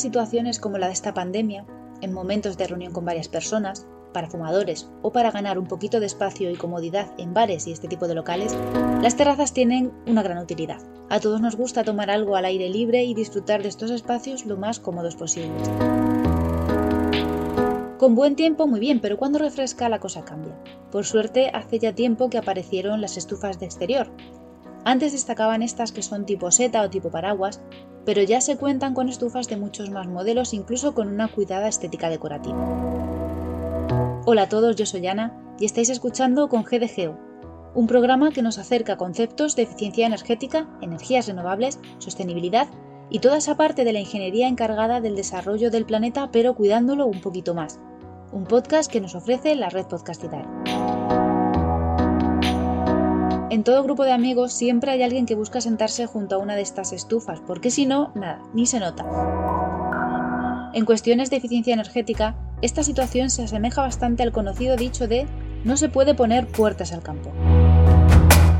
situaciones como la de esta pandemia, en momentos de reunión con varias personas, para fumadores o para ganar un poquito de espacio y comodidad en bares y este tipo de locales, las terrazas tienen una gran utilidad. A todos nos gusta tomar algo al aire libre y disfrutar de estos espacios lo más cómodos posibles. Con buen tiempo muy bien, pero cuando refresca la cosa cambia. Por suerte hace ya tiempo que aparecieron las estufas de exterior. Antes destacaban estas que son tipo seta o tipo paraguas, pero ya se cuentan con estufas de muchos más modelos, incluso con una cuidada estética decorativa. Hola a todos, yo soy Ana y estáis escuchando con GDGO, un programa que nos acerca a conceptos de eficiencia energética, energías renovables, sostenibilidad y toda esa parte de la ingeniería encargada del desarrollo del planeta, pero cuidándolo un poquito más. Un podcast que nos ofrece la red Podcastidad. En todo grupo de amigos siempre hay alguien que busca sentarse junto a una de estas estufas, porque si no, nada, ni se nota. En cuestiones de eficiencia energética, esta situación se asemeja bastante al conocido dicho de no se puede poner puertas al campo.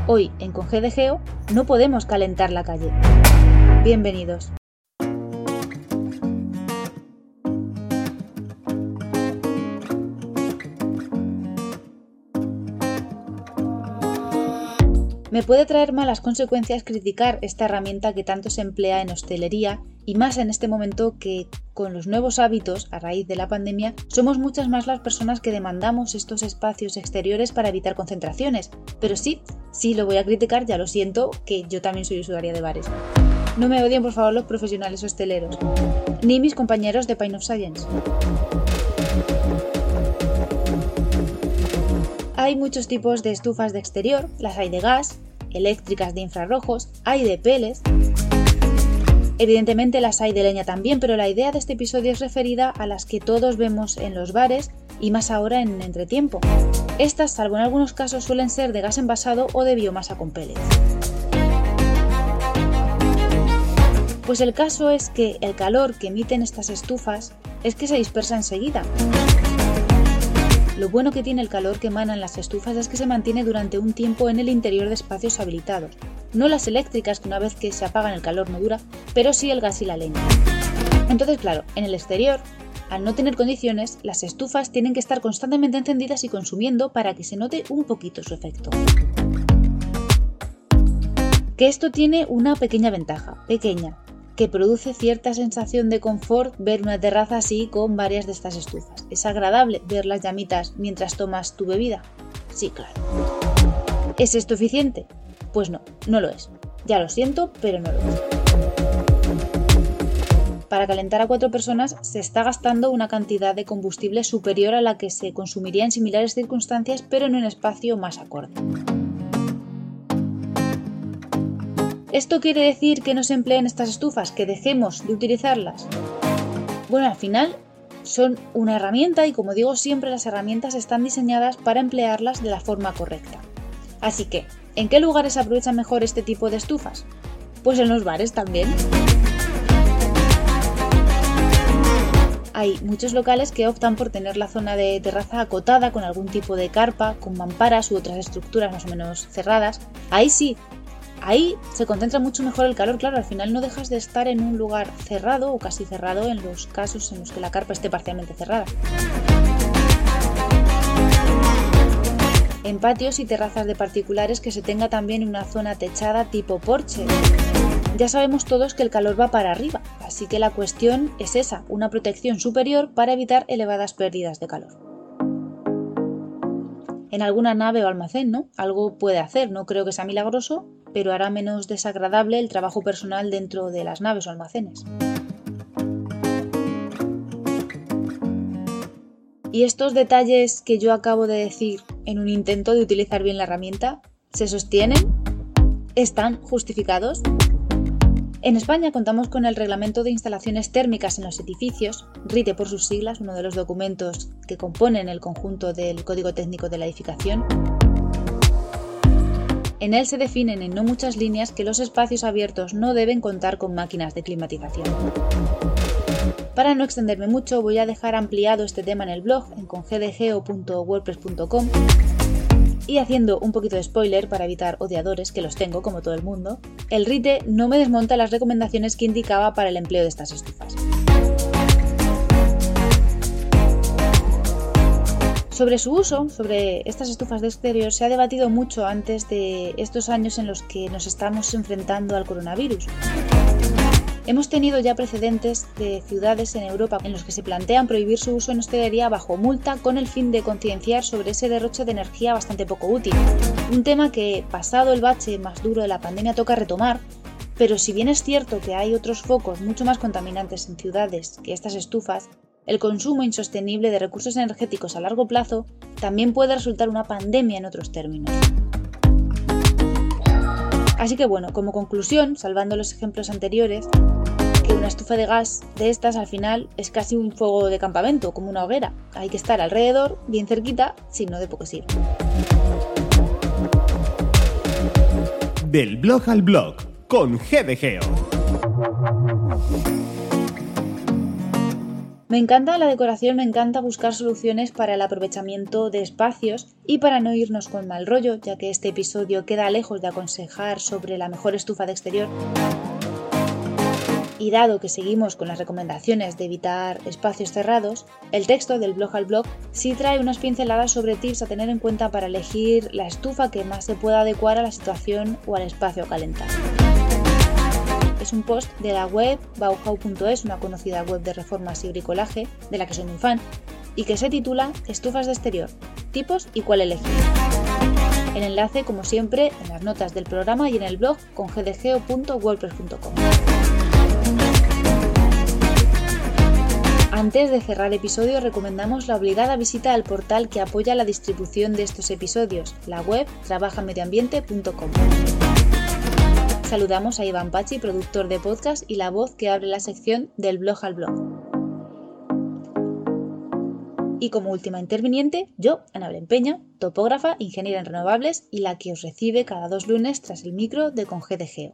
Hoy, en Conge de Geo, no podemos calentar la calle. Bienvenidos. Me puede traer malas consecuencias criticar esta herramienta que tanto se emplea en hostelería y más en este momento que con los nuevos hábitos a raíz de la pandemia somos muchas más las personas que demandamos estos espacios exteriores para evitar concentraciones. Pero sí, sí lo voy a criticar, ya lo siento, que yo también soy usuaria de bares. No me odien por favor los profesionales hosteleros, ni mis compañeros de Pine of Science. Hay muchos tipos de estufas de exterior, las hay de gas, eléctricas de infrarrojos, hay de peles. Evidentemente las hay de leña también, pero la idea de este episodio es referida a las que todos vemos en los bares y más ahora en entretiempo. Estas, salvo en algunos casos, suelen ser de gas envasado o de biomasa con pellets. Pues el caso es que el calor que emiten estas estufas es que se dispersa enseguida. Lo bueno que tiene el calor que emanan las estufas es que se mantiene durante un tiempo en el interior de espacios habilitados. No las eléctricas, que una vez que se apagan el calor no dura, pero sí el gas y la leña. Entonces, claro, en el exterior, al no tener condiciones, las estufas tienen que estar constantemente encendidas y consumiendo para que se note un poquito su efecto. Que esto tiene una pequeña ventaja, pequeña, que produce cierta sensación de confort ver una terraza así con varias de estas estufas. ¿Es agradable ver las llamitas mientras tomas tu bebida? Sí, claro. ¿Es esto eficiente? Pues no, no lo es. Ya lo siento, pero no lo es. Para calentar a cuatro personas se está gastando una cantidad de combustible superior a la que se consumiría en similares circunstancias, pero en un espacio más acorde. ¿Esto quiere decir que no se empleen estas estufas, que dejemos de utilizarlas? Bueno, al final son una herramienta y como digo siempre las herramientas están diseñadas para emplearlas de la forma correcta. Así que, ¿en qué lugares se aprovecha mejor este tipo de estufas? Pues en los bares también. Hay muchos locales que optan por tener la zona de terraza acotada con algún tipo de carpa, con mamparas u otras estructuras más o menos cerradas. Ahí sí, Ahí se concentra mucho mejor el calor, claro, al final no dejas de estar en un lugar cerrado o casi cerrado en los casos en los que la carpa esté parcialmente cerrada. En patios y terrazas de particulares que se tenga también una zona techada tipo porche. Ya sabemos todos que el calor va para arriba, así que la cuestión es esa, una protección superior para evitar elevadas pérdidas de calor en alguna nave o almacén, ¿no? Algo puede hacer, no creo que sea milagroso, pero hará menos desagradable el trabajo personal dentro de las naves o almacenes. Y estos detalles que yo acabo de decir en un intento de utilizar bien la herramienta, ¿se sostienen? ¿Están justificados? En España contamos con el Reglamento de Instalaciones Térmicas en los Edificios, RITE por sus siglas, uno de los documentos que componen el conjunto del Código Técnico de la Edificación, en él se definen en no muchas líneas que los espacios abiertos no deben contar con máquinas de climatización. Para no extenderme mucho, voy a dejar ampliado este tema en el blog en congdgeo.wordpress.com y haciendo un poquito de spoiler para evitar odiadores, que los tengo como todo el mundo, el RITE no me desmonta las recomendaciones que indicaba para el empleo de estas estufas. Sobre su uso, sobre estas estufas de exterior, se ha debatido mucho antes de estos años en los que nos estamos enfrentando al coronavirus. Hemos tenido ya precedentes de ciudades en Europa en los que se plantean prohibir su uso en hostelería bajo multa con el fin de concienciar sobre ese derroche de energía bastante poco útil. Un tema que, pasado el bache más duro de la pandemia, toca retomar, pero si bien es cierto que hay otros focos mucho más contaminantes en ciudades que estas estufas, el consumo insostenible de recursos energéticos a largo plazo también puede resultar una pandemia en otros términos. Así que bueno, como conclusión, salvando los ejemplos anteriores, que una estufa de gas de estas al final es casi un fuego de campamento, como una hoguera. Hay que estar alrededor, bien cerquita, si no de poco sirve. Del blog al blog, con GDGeo. Me encanta la decoración, me encanta buscar soluciones para el aprovechamiento de espacios y para no irnos con mal rollo, ya que este episodio queda lejos de aconsejar sobre la mejor estufa de exterior. Y dado que seguimos con las recomendaciones de evitar espacios cerrados, el texto del blog al blog sí trae unas pinceladas sobre tips a tener en cuenta para elegir la estufa que más se pueda adecuar a la situación o al espacio a calentar es un post de la web bauhaus.es, una conocida web de reformas y bricolaje, de la que soy muy fan, y que se titula Estufas de exterior, tipos y cuál elegir. El enlace, como siempre, en las notas del programa y en el blog con gdgeo.wordpress.com. Antes de cerrar episodio, recomendamos la obligada visita al portal que apoya la distribución de estos episodios, la web trabajamedioambiente.com. Saludamos a Iván Pachi, productor de podcast y la voz que abre la sección del blog al blog. Y como última interviniente, yo, Ana Peña, topógrafa, ingeniera en renovables y la que os recibe cada dos lunes tras el micro de ConGDGeo.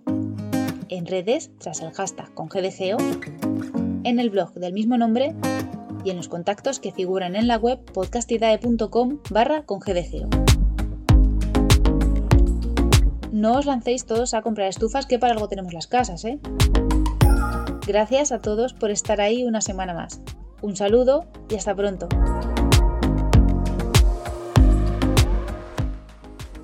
En redes, tras el hashtag ConGDGeo, en el blog del mismo nombre y en los contactos que figuran en la web podcastidae.com barra ConGDGeo no os lancéis todos a comprar estufas que para algo tenemos las casas, ¿eh? Gracias a todos por estar ahí una semana más. Un saludo y hasta pronto.